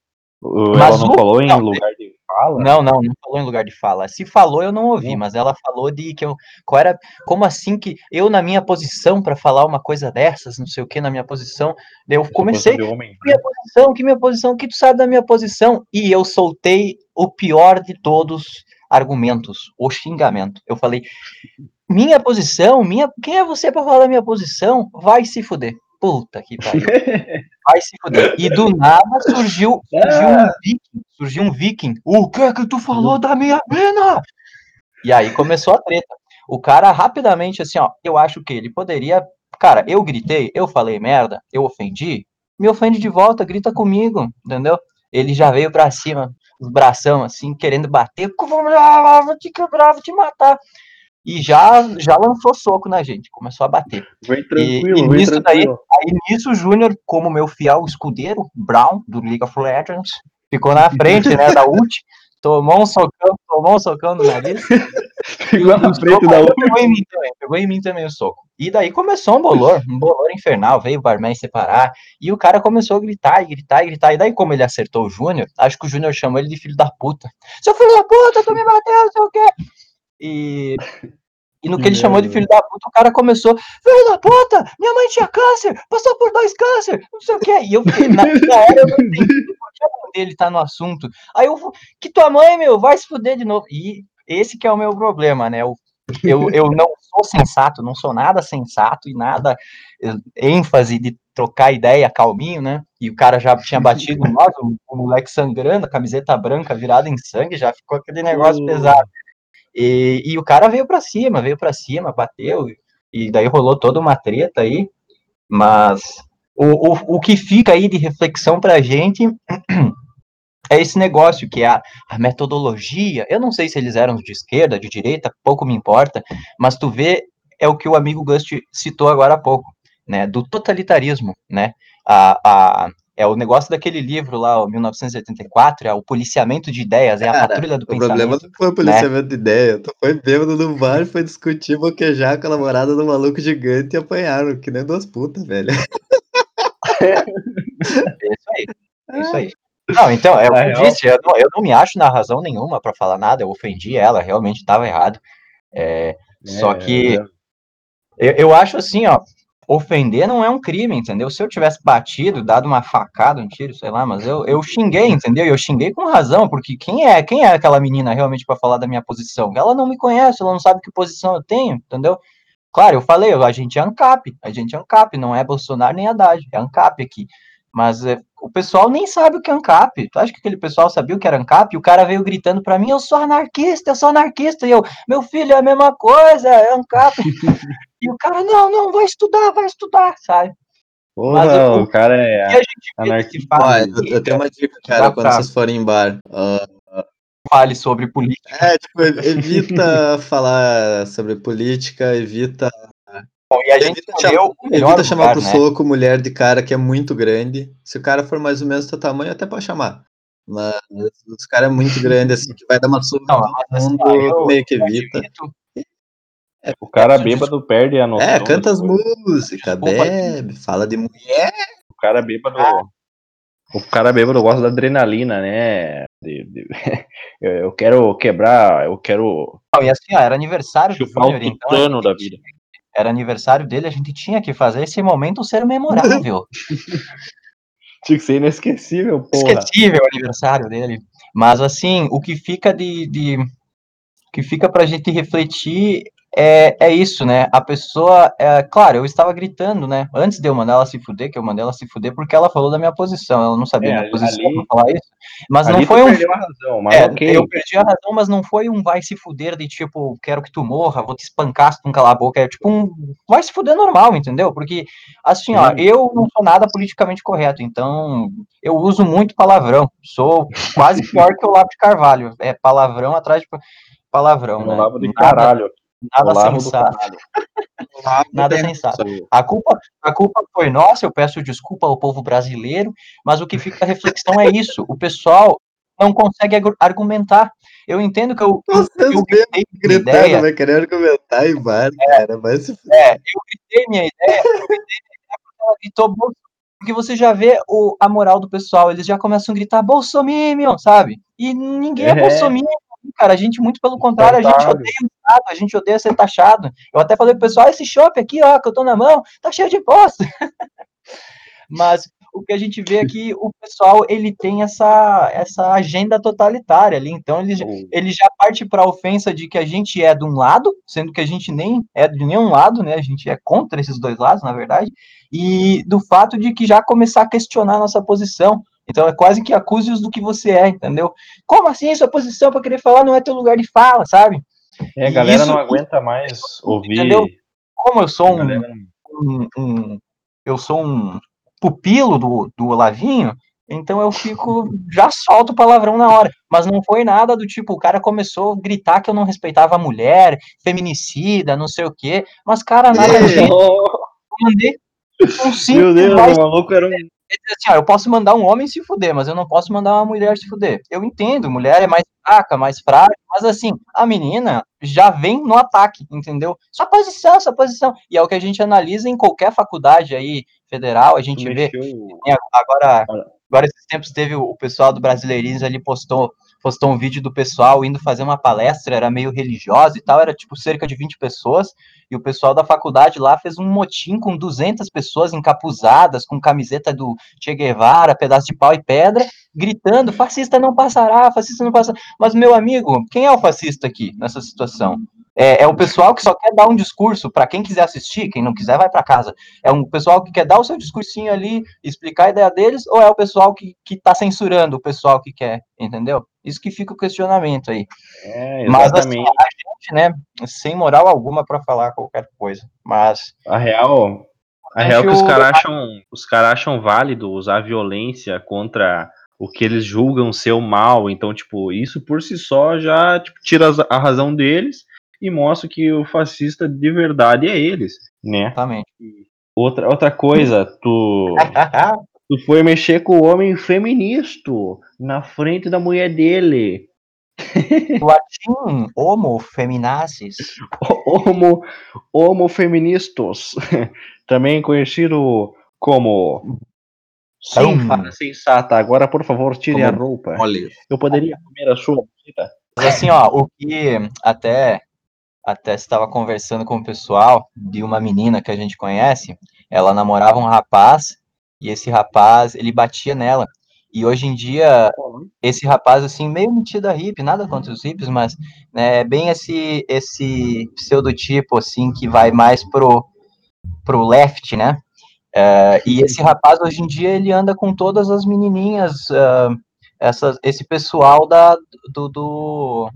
Em. Ela Mas não o- falou em não, lugar de fala? Não, não, não falou em lugar de fala. Se falou, eu não ouvi, Não. mas ela falou de que eu. Qual era. Como assim que eu, na minha posição, para falar uma coisa dessas, não sei o que, na minha posição, eu comecei. homem, Que minha posição, que minha posição, que tu sabe da minha posição? E eu soltei o pior de todos argumentos, o xingamento. Eu falei, minha posição, minha, quem é você para falar da minha posição? Vai se fuder. Puta que pariu. Vai se fuder. E do nada surgiu, surgiu um viking, surgiu um viking. O que é que tu falou da minha mina? E aí começou a treta. O cara rapidamente, assim, ó, eu acho que ele poderia. Cara, eu gritei, eu falei merda, eu ofendi, me ofende de volta, grita comigo, entendeu? Ele já veio pra cima, os bração assim, querendo bater, vou te quebrar, vou te matar. E já, já lançou soco na gente, começou a bater. Vem E, tranquilo, e vem nisso daí, tranquilo. aí nisso o Júnior, como meu fiel escudeiro, Brown, do League of Legends, ficou na frente, né, da ult, tomou um socão, tomou um socão no nariz. Ficou na frente da outra. Pegou em mim também, pegou em mim também o soco. E daí começou um bolor, um bolor infernal, veio o barman separar, e o cara começou a gritar, e gritar, e gritar, e daí como ele acertou o Júnior, acho que o Júnior chamou ele de filho da puta. Seu filho da puta, tu me bateu, não sei o quê. E... E no que, Que ele chamou de filho da puta, o cara começou, filho da puta, minha mãe tinha câncer, passou por dois câncer, não sei o quê. E eu fiquei, na, na hora eu não entendi por que a mãe dele tá no assunto. Aí eu, que tua mãe, meu, vai se fuder de novo. E esse que é o meu problema, né? Eu, eu, eu não sou sensato, não sou nada sensato e nada ênfase de trocar ideia calminho, né? E o cara já tinha batido nós, o, o moleque sangrando, a camiseta branca virada em sangue, já ficou aquele negócio Uh. pesado. E, e o cara veio pra cima, veio pra cima, bateu, e daí rolou toda uma treta aí, mas o, o, o que fica aí de reflexão pra gente é esse negócio que é a, a metodologia. Eu não sei se eles eram de esquerda, de direita, pouco me importa, mas tu vê é o que o amigo Gust citou agora há pouco, né? Do totalitarismo, né? A, a, é o negócio daquele livro lá, o 1984, é o policiamento de ideias, é a Cara, patrulha do O problema pensamento. não foi o policiamento de ideia. Tu foi bêbado no bar, foi discutir, boquejar com a namorada do maluco gigante e apanharam, que nem duas putas, velho. É isso aí. É isso aí. Não, então, é o que eu disse, eu não, eu não me acho na razão nenhuma pra falar nada, eu ofendi ela, realmente estava errado. É, só que é. eu, eu acho assim, ó, ofender não é um crime, entendeu? Se eu tivesse batido, dado uma facada, um tiro, sei lá, mas eu, eu xinguei, entendeu? E eu xinguei com razão, porque quem é, quem é aquela menina realmente pra falar da minha posição? Ela não me conhece, ela não sabe que posição eu tenho, entendeu? Claro, eu falei, a gente é ANCAP, a gente é ANCAP, não é Bolsonaro nem Haddad, é ANCAP aqui. Mas é, o pessoal nem sabe o que é ANCAP. Tu acha que aquele pessoal sabia o que era ANCAP? E o cara veio gritando pra mim, eu sou anarquista, eu sou anarquista. E eu, meu filho, é a mesma coisa, é ANCAP. e o cara, não, não, vai estudar, vai estudar, sabe? Porra, Mas eu- o cara é a gente anarquista. fala, eu, eu tenho uma dica, cara, quando vocês forem em bar. ó, fale sobre política. é, tipo, evita falar sobre política, evita, Bom, e a gente evita, chamar, o melhor evita chamar lugar, pro né? soco mulher de cara que é muito grande. Se o cara for mais ou menos teu tamanho, até pode chamar. Mas os caras é muito grande, assim, que vai dar uma surra Não, em mas todo assim, mundo, eu- meio que evita. admito- O cara bêbado perde a noção. É, canta as músicas, bebe, fala de mulher. O cara bêbado. O cara bêbado gosta da adrenalina, né? De- de- eu quero quebrar, eu quero Não, e assim, ó, era aniversário do chupar Júnior, então da vida. Era aniversário dele, a gente tinha que fazer esse momento ser memorável. Tinha que ser inesquecível, porra. Esquecível o aniversário dele. Mas assim, o que fica de. de o que fica pra gente refletir é, é isso, né? A pessoa. É, claro, eu estava gritando, né? Antes de eu mandar ela se fuder, que eu mandei ela se fuder porque ela falou da minha posição. Ela não sabia É, minha ali- posição ali- pra falar isso. Mas não foi um. perdeu a razão, mas É, ok. eu perdi a razão, mas não foi um vai se fuder de tipo, quero que tu morra, vou te espancar se tu não calar a boca. É tipo um vai se fuder normal, entendeu? Porque, assim, ó, Sim. eu não sou nada politicamente correto, então eu uso muito palavrão. Sou quase pior que o de Carvalho. É palavrão atrás de palavrão, Eu né? lavo de caralho. Nada sensato. Nada sensato. A culpa, a culpa foi nossa, eu peço desculpa ao povo brasileiro, mas o que fica a reflexão é isso: o pessoal não consegue argu- argumentar. Eu entendo que eu, Vocês eu mesmo gritei minha gritando, ideia, vai querer argumentar em bar, cara. Vai se é, eu gritei minha ideia, eu gritei minha ideia porque ela gritou Bolso- porque você já vê o, a moral do pessoal, eles já começam a gritar Bolsominion, sabe? E ninguém é, É. Bolsominion, cara, a gente, muito pelo contrário, a gente odeia a gente odeia ser taxado. Eu até falei pro pessoal, "Ah, esse chopp aqui, ó, que eu tô na mão, tá cheio de imposto. Mas o que a gente vê é que o pessoal, ele tem essa, essa agenda totalitária ali, então ele, O- ele já parte para a ofensa de que a gente é de um lado, sendo que a gente nem é de nenhum lado, né? A gente é contra esses dois lados, na verdade, e do fato de que já começar a questionar a nossa posição. Então é quase que acuse-os do que você é, entendeu? Como assim sua posição para querer falar não é teu lugar de fala, sabe? É, a galera isso- não aguenta mais ouvir. Entendeu? Como eu sou um, galera um- um- eu sou um pupilo do, do Olavinho, então eu fico, já solto palavrão na hora. Mas não foi nada do tipo, o cara começou a gritar que eu não respeitava a mulher, feminicida, não sei o quê. Mas, cara, nada mandei um Meu Deus, voz o maluco era um. Assim, ó, eu posso mandar um homem se fuder, mas eu não posso mandar uma mulher se fuder. Eu entendo, mulher é mais fraca, mais frágil, mas assim, a menina já vem no ataque, entendeu? Sua posição, sua posição. E é o que a gente analisa em qualquer faculdade aí federal, a gente vê. Mexeu. Agora, agora esses tempos teve o o pessoal do Brasileirinhos ali postou postou um vídeo do pessoal indo fazer uma palestra, era meio religiosa e tal, era tipo cerca de 20 pessoas, e o pessoal da faculdade lá fez um motim com 200 pessoas encapuzadas, com camiseta do Che Guevara, pedaço de pau e pedra, gritando, fascista não passará, fascista não passará. Mas, meu amigo, quem é o fascista aqui, nessa situação? É, é o pessoal que só quer dar um discurso para quem quiser assistir, quem não quiser vai para casa. É um pessoal que quer dar o seu discursinho ali, explicar a ideia deles, ou é o pessoal que, que tá censurando o pessoal que quer, entendeu? Isso que fica o questionamento aí. É, Mas assim, a gente, né, sem moral alguma para falar qualquer coisa. Mas A real, a real é que os caras acham, os caras acham válido usar violência contra o que eles julgam ser o mal. Então, tipo, isso por si só já tipo, tira a razão deles e mostra que o fascista de verdade é eles, né? exatamente. Outra, outra coisa, tu, tu foi mexer com o homem feminista na frente da mulher dele. Latim, homo, feminazis. Homo, homofeministas, também conhecido como Sim. Sensata, sensata. Agora, por favor, tire Como a roupa. Olha, Eu poderia comer a sua? Mas assim, ó, o que até até estava conversando com o pessoal de uma menina que a gente conhece, ela namorava um rapaz e esse rapaz, ele batia nela. E hoje em dia, esse rapaz assim, meio metido a hippie, nada contra os hippies, mas né, é bem esse esse pseudotipo assim que vai mais pro pro left, né? É, e esse rapaz hoje em dia ele anda com todas as menininhas essas, esse pessoal da, do, do-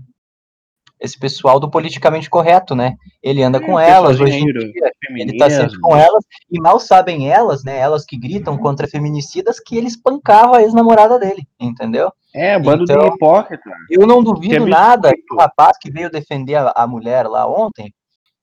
esse pessoal do politicamente correto, né? Ele anda com elas hoje em dia, ele tá sempre com elas, e mal sabem elas, né? Elas que gritam contra feminicidas, que ele espancava a ex-namorada dele, entendeu? É, bando Então- de hipócrita. Eu não é duvido biscoito. nada que o rapaz que veio defender a, a mulher lá ontem,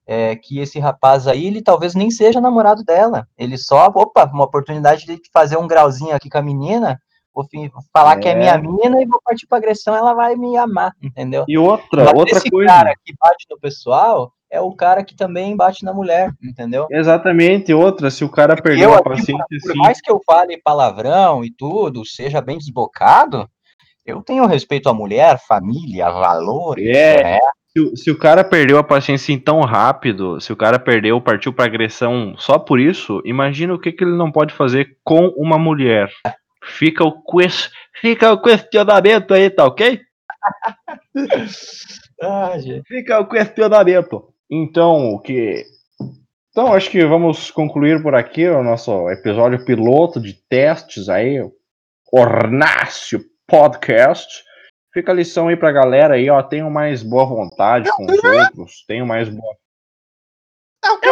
é, que esse rapaz aí, ele talvez nem seja namorado dela. Ele só, opa, uma oportunidade de fazer um grauzinho aqui com a menina, vou falar que é É. minha mina e vou partir pra agressão, ela vai me amar, entendeu? E outra, Mas outra esse coisa. cara que bate no pessoal é o cara que também bate na mulher, entendeu? Exatamente, outra. Se o cara eu perdeu a aqui, paciência Por assim. mais que eu fale palavrão e tudo, seja bem desbocado, eu tenho respeito à mulher, família, valores. É. né? Se, o- se o cara perdeu a paciência tão rápido, se o cara perdeu, partiu pra agressão só por isso, imagina o que, que ele não pode fazer com uma mulher. Fica o, ques- fica o questionamento aí, tá ok? Ah. Fica o questionamento. Então, o que. Então, acho que vamos concluir por aqui o nosso episódio piloto de testes aí, Ornácio Podcast. Fica a lição aí pra galera aí, ó. Tenham mais boa vontade com os outros. Tenham mais boa. É o quê?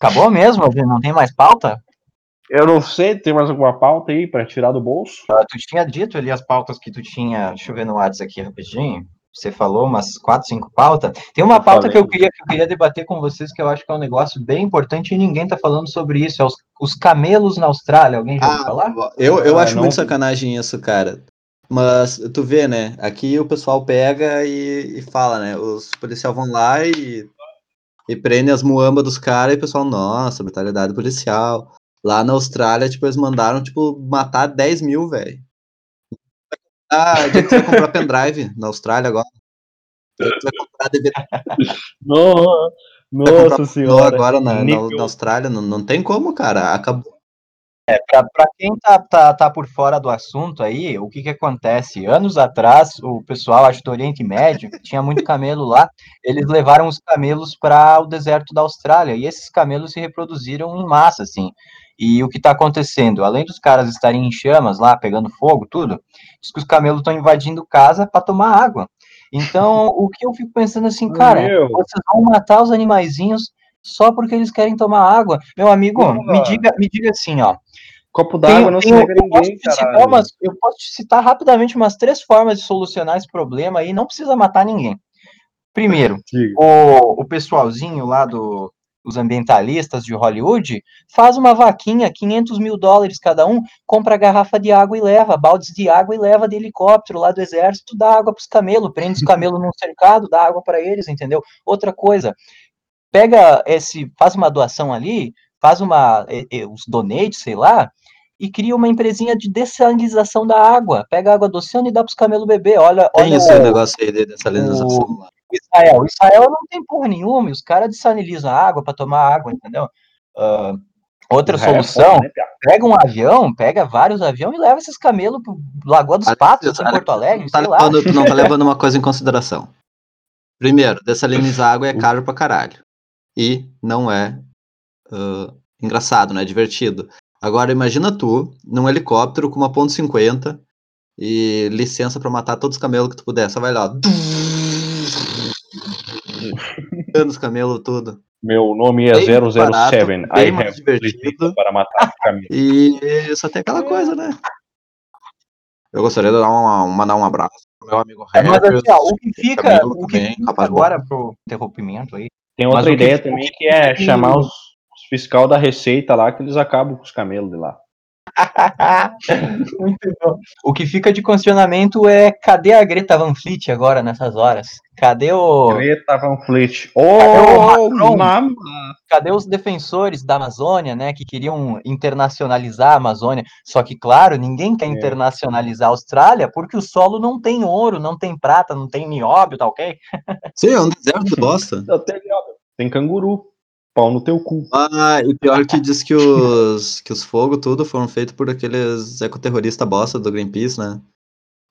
Acabou mesmo? Não tem mais pauta? Eu não sei, tem mais alguma pauta aí pra tirar do bolso? Ah, Tu tinha dito ali as pautas que tu tinha. Deixa eu ver no WhatsApp aqui rapidinho. Você falou umas quatro, cinco pautas. Tem uma Eu pauta falei. que eu, queria, que eu queria debater com vocês, que eu acho que é um negócio bem importante e ninguém tá falando sobre isso. É os, os camelos na Austrália. Alguém já ouviu falar? eu, eu Ah, acho não. muito sacanagem isso, cara. Mas tu vê, né? Aqui o pessoal pega e, e fala, né? Os policiais vão lá e, e prendem as muambas dos caras e o pessoal, nossa, brutalidade policial. Lá na Austrália, tipo, eles mandaram, tipo, matar 10 mil, velho. Ah, que tu vai comprar pendrive? Na Austrália agora? Vai comprar DVD? Comprar nossa senhora. agora na, na, na Austrália? Não, não tem como, cara. Acabou. Para quem tá, tá, tá por fora do assunto aí, o que que acontece? Anos atrás, o pessoal, acho do Oriente Médio, tinha muito camelo lá, eles levaram os camelos para o deserto da Austrália, e esses camelos se reproduziram em massa, assim. E o que está acontecendo? Além dos caras estarem em chamas lá, pegando fogo, tudo, diz que os camelos estão invadindo casa para tomar água. Então, o que eu fico pensando assim, cara, Meu. vocês vão matar os animaizinhos só porque eles querem tomar água. Meu amigo, me diga, me diga assim, ó. Copo d'água não se tenho- nega a eu, posso ninguém, umas- eu posso te citar rapidamente umas três formas de solucionar esse problema aí, não precisa matar ninguém. Primeiro, o, o pessoalzinho lá do, os ambientalistas de Hollywood faz uma vaquinha, 500 mil dólares cada um, compra garrafa de água e leva, baldes de água e leva de helicóptero lá do exército, dá água para os camelos, prende os camelos num cercado, dá água para eles, entendeu? Outra coisa, pega esse, faz uma doação ali, faz uma, os donates, sei lá, e cria uma empresinha de dessalinização da água. Pega a água do oceano e dá para os camelos beber. Olha, Tem olha esse o- negócio aí de dessalinização lá. Israel. Israel não tem porra nenhuma, os caras desalinizam a água para tomar água, entendeu? Ah, outra Israel é solução, piá? pega um avião, pega vários aviões e leva esses camelos pro Lagoa dos Patos, em Porto Alegre, tá sei lá. levando- não tá levando uma coisa em consideração. Primeiro, dessalinizar água é caro pra caralho. E não é ah, engraçado, não é divertido. Agora, imagina tu, num helicóptero com uma ponto .50 e licença pra matar todos os camelos que tu puder. Só vai lá, os camelos tudo. Meu nome é Bem mais 007. barato, I have divertido. para matar caminho. E só tem aquela coisa, né? Eu gostaria de dar uma, mandar um abraço pro meu amigo É, Mas assim, ó, o que fica, o que também, fica agora pro interrompimento aí, Tem outra que- ideia o também que- que é que- chamar os fiscal da Receita lá, que eles acabam com os camelos de lá. Muito bom. O que fica de questionamento é cadê a Greta Van Fleet agora nessas horas? Cadê o Greta Van Fleet. o Oh, Macron? mama! cadê os defensores da Amazônia, né, que queriam internacionalizar a Amazônia? Só que claro, ninguém É. quer internacionalizar a Austrália porque o solo não tem ouro, não tem prata, não tem nióbio, tá OK? Sim, é um deserto de bosta. Não, tem, tem canguru. Pau no teu cu. Ah, e pior que diz que os, que os fogos tudo foram feitos por aqueles ecoterroristas bosta do Greenpeace, né?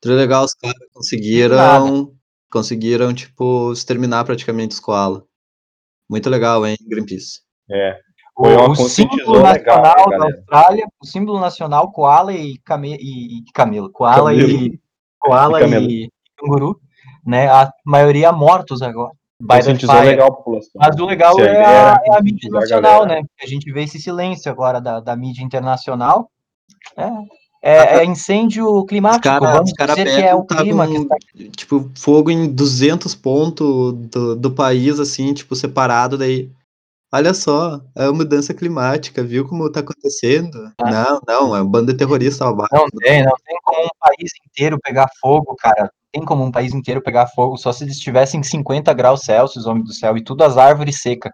Tudo legal, os caras conseguiram, conseguiram, tipo, exterminar praticamente os koala. Muito legal, hein, Greenpeace. É. O, Foi uma o símbolo conscientizou legal, nacional hein, da galera? Austrália, o símbolo nacional koala e, came, e, e camelo, koala Camelo. e koala E camelo. e canguru, né? A maioria mortos agora. Conscientizou legal a população. Mas o legal a é ideia a, é a mídia a nacional, galera. né? A gente vê esse silêncio agora da, da mídia internacional. É, é, é incêndio Os climático, caras vamos os cara dizer que é o pegam, clima tá que com, está... tipo, fogo em 200 pontos do, do país, assim, tipo, separado, daí... Olha só, é a mudança climática, viu como tá acontecendo? Ah. Não, não, é um bando de terrorista Não tem, não tem como um país inteiro pegar fogo, cara. Tem como um país inteiro pegar fogo só se eles estivessem em 50 graus Celsius, homem do céu, e tudo as árvores secas,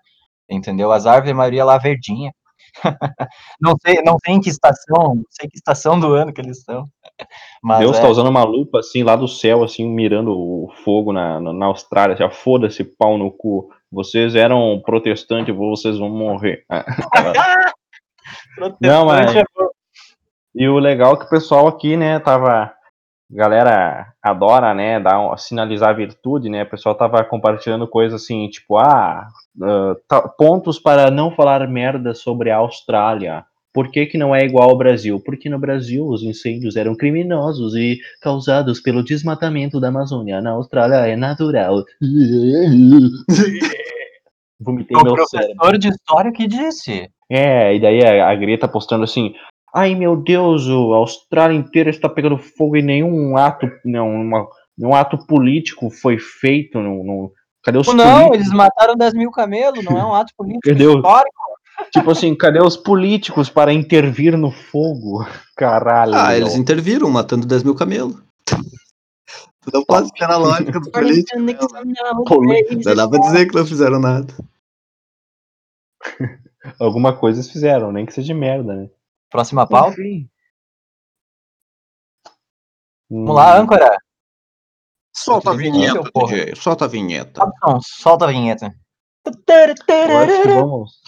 entendeu? As árvores, a maioria lá verdinha. não sei, não sei em que estação, não sei que estação do ano que eles estão. Mas Deus é, tá usando uma lupa assim lá do céu, assim, mirando o fogo na, na, na Austrália. Já foda-se, pau no cu. Vocês eram protestantes, vocês vão morrer. Não, mas- é bom. E o legal é que o pessoal aqui, né, tava. Galera adora, né, dar sinalizar virtude, né? O pessoal tava compartilhando coisas assim, tipo, ah, ah, tá- pontos para não falar merda sobre a Austrália. Por que, que não é igual ao Brasil? Porque no Brasil os incêndios eram criminosos e causados pelo desmatamento da Amazônia. Na Austrália é natural. Vomitei O meu cérebro. professor de história que disse. É, e daí a, a Greta postando assim, ai meu Deus, o- a Austrália inteira está pegando fogo e nenhum ato, não, uma, nenhum ato político foi feito, não, não- cadê os Não, políticos? eles mataram 10 mil camelos, não é um ato político histórico. Tipo assim, cadê os políticos para intervir no fogo? Caralho. Ah, meu. eles interviram, matando 10 mil camelos. Tu não pode ficar na lógica dos políticos. não. Políticos. Não dá pra dizer que não fizeram nada. Alguma coisa eles fizeram, nem que seja de merda, né? Próxima pauta. Enfim. Vamos lá, Hum, âncora. Solta a vinheta. DJ. Solta a vinheta. Robson, solta a vinheta. Vamos.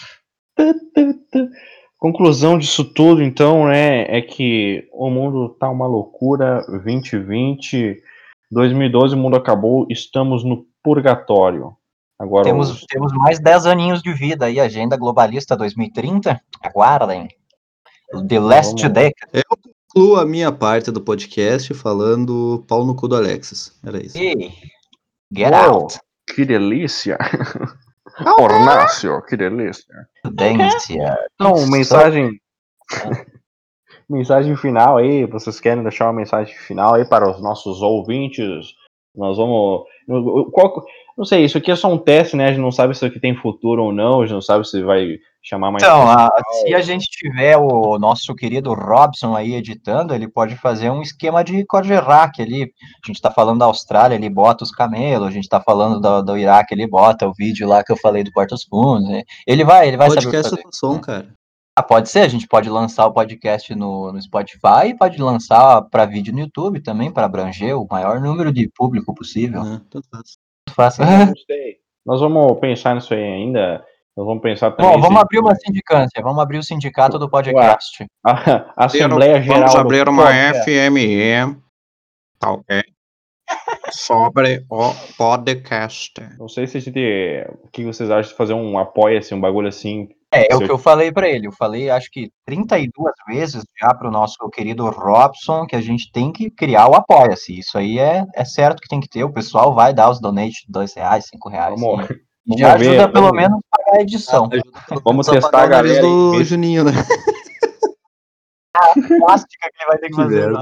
Conclusão disso tudo, então, né, é que o mundo tá uma loucura. 2020, 2012, o mundo acabou, estamos no purgatório. Agora, Temos, os- temos mais 10 aninhos de vida aí, agenda globalista 2030. Aguardem. The Last Vamos- Decade. Concluo a minha parte do podcast falando pau no cu do Alexis. Era isso. Hey, Get Uou, out. Que delícia! Ornácio, que delícia! Dência. Então, mensagem. mensagem final aí, vocês querem deixar uma mensagem final aí para os nossos ouvintes? Nós vamos. Qual... Não sei, isso aqui é só um teste, né? A gente não sabe se isso aqui tem futuro ou não, a gente não sabe se vai chamar mais. Então, a- se a gente tiver o nosso querido Robson aí editando, ele pode fazer um esquema de Corderac ali. A gente tá falando da Austrália, ele bota os camelos, a gente tá falando do, do Iraque, ele bota o vídeo lá que eu falei do Porto dos Fundos. né? Ele vai, ele vai saber podcast é com som, cara. Ah, pode ser, a gente pode lançar o podcast no, no Spotify e pode lançar para vídeo no YouTube também, para abranger o maior número de público possível. né? Tanto faz. Faça. Eu gostei. Nós vamos pensar nisso aí ainda. Nós vamos pensar também. Bom, vamos abrir uma sindicância, vamos abrir o sindicato do podcast. A Assembleia Geral. Vamos abrir uma Podcast. FME, tá ok? Sobre o podcast. Não sei se a gente. O que vocês acham de fazer um apoia-se, um bagulho assim? É, é o que eu- falei para ele. Eu falei, acho que 32 vezes já para o nosso querido Robson que a gente tem que criar o Apoia-se. Isso aí é, é certo que tem que ter. O pessoal vai dar os donates de dois reais, cinco reais. Vamos, e vamos já ver, ajuda pelo vamos- menos a pagar a edição. vamos Só testar a galera. do aí. Juninho, né? Plástica que ele vai ter que Que fazer. né?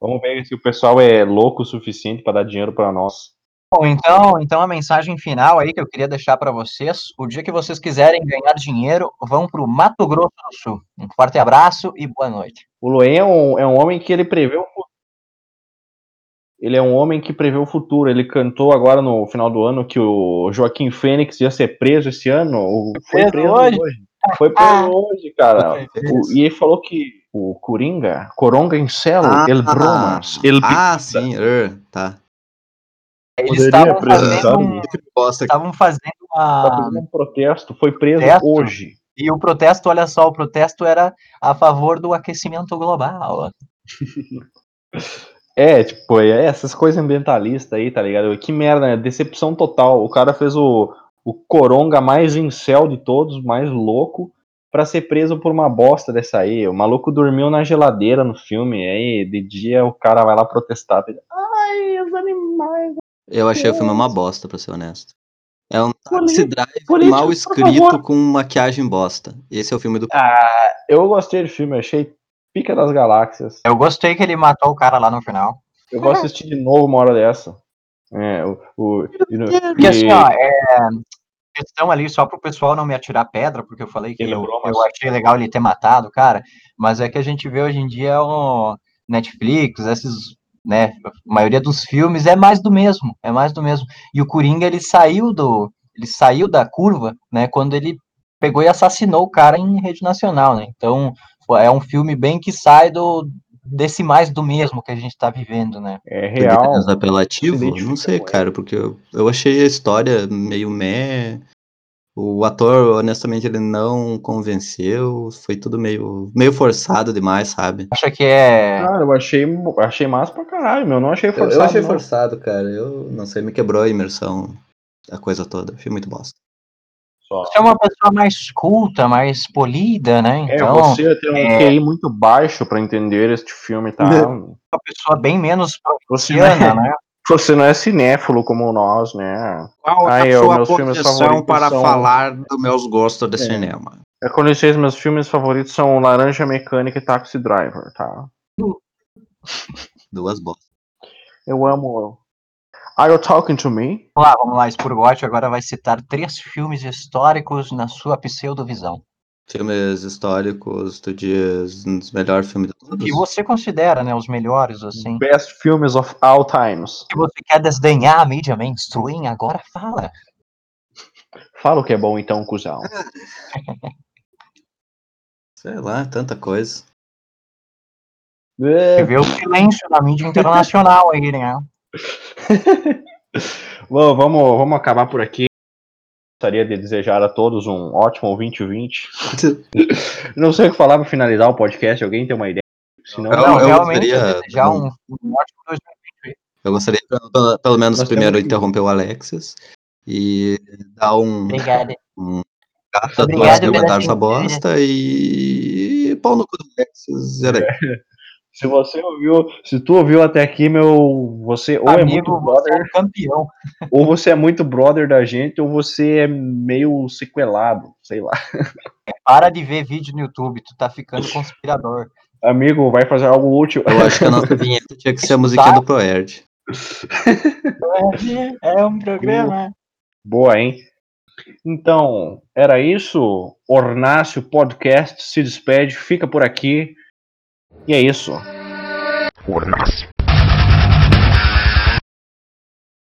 Vamos ver se o pessoal é louco o suficiente para dar dinheiro para nós. Bom, então, então a mensagem final aí que eu queria deixar para vocês, o dia que vocês quiserem ganhar dinheiro, vão para o Mato Grosso do Sul. Um forte abraço e boa noite. O Loen é um, é um homem que ele prevê. Ele é um homem que prevê o futuro. Ele cantou agora no final do ano que o Joaquim Fênix ia ser preso esse ano. Foi preso preso hoje? hoje. Foi preso hoje, cara. O- e ele falou que o Coringa, Coronga em Celo, El Bromas, El ah, sim, er, tá. Eles estavam fazendo, um- estavam fazendo Tá uma, fazendo um protesto, foi preso Protesto? hoje. E o protesto, olha só, o protesto era a favor do aquecimento global. É, tipo, é essas coisas ambientalistas aí, tá ligado? Que merda, né? Decepção total. O cara fez o, o coronga mais incel de todos, mais louco, pra ser preso por uma bosta dessa aí. O maluco dormiu na geladeira no filme, aí de dia o cara vai lá protestar. tá? Ai, os animais. Eu achei o filme uma bosta, pra ser honesto. É um taxi drive político, mal escrito com maquiagem bosta. Esse é o filme do. Ah, eu gostei do filme, achei pica das galáxias. Eu gostei que ele matou o cara lá no final. Eu vou assistir de novo uma hora dessa. É, o. o Porque assim, ó, é, questão ali, só pro pessoal não me atirar pedra, porque eu falei que eu, eu achei legal ele ter matado cara, mas é que a gente vê hoje em dia o Netflix, esses, né, a maioria dos filmes é mais do mesmo, é mais do mesmo. E o Coringa, ele saiu do, ele saiu da curva, né, quando ele pegou e assassinou o cara em rede nacional, né, então é um filme bem que sai do, desse mais do mesmo que a gente tá vivendo, né. é real. Mais apelativo? Não sei, cara, porque eu, eu achei a história meio meh. O ator, honestamente, ele não convenceu. Foi tudo meio, meio forçado demais, sabe? Acha que é... Cara, eu achei, achei massa pra caralho, meu. Não achei Eu, forçado. eu achei não. forçado, cara. Eu não sei, me quebrou a imersão, a coisa toda. Achei muito bosta. Só. Você é uma pessoa mais culta, mais polida, né? É, Então, você tem um é- QI muito baixo pra entender este filme, tá? uma pessoa bem menos provinciana, é, né? você não é cinéfilo como nós, né? Qual é a ó, sua meus filmes posição favoritos para são- falar dos meus gostos de É. cinema? É, com licença, meus filmes favoritos são Laranja Mecânica e Taxi Driver, tá? Duas bostas. Eu amo. Are you talking to me? Vamos lá, vamos lá. Spurgotti agora vai citar três filmes históricos na sua pseudovisão. Filmes históricos, tu diz, um dos melhores filmes de todos? Que você considera, né, os melhores, assim. Best films of all times. Se você quer desdenhar a mídia mainstream, agora fala. Fala o que é bom então, cuzão. Sei lá, tanta coisa. É, Você vê o silêncio da mídia internacional aí, né? Bom, vamos, vamos acabar por aqui. Gostaria de desejar a todos um ótimo 2020. Não sei o que falar para finalizar o podcast. Alguém tem uma ideia? Senão, Eu- Não, eu realmente, gostaria- desejar um, um ótimo 2020. Eu gostaria, pelo, pelo menos, Nós primeiro temos interromper o Alexis e dar um Obrigada. um Obrigado pela essa bosta e pau no cu do Alexis. Era aí. Se você ouviu, se tu ouviu até aqui, meu, você ou é muito Amigo, é brother, um campeão. ou você é muito brother da gente, ou você é meio sequelado, sei lá. Para de ver vídeo no YouTube, tu tá ficando conspirador. Amigo, vai fazer algo útil. Eu acho que a nossa vinheta tinha que ser a musiquinha do Proerd. É um programa. Boa, hein? Então, era isso. Ornácio Podcast se despede, fica por aqui. E é isso. Fornace.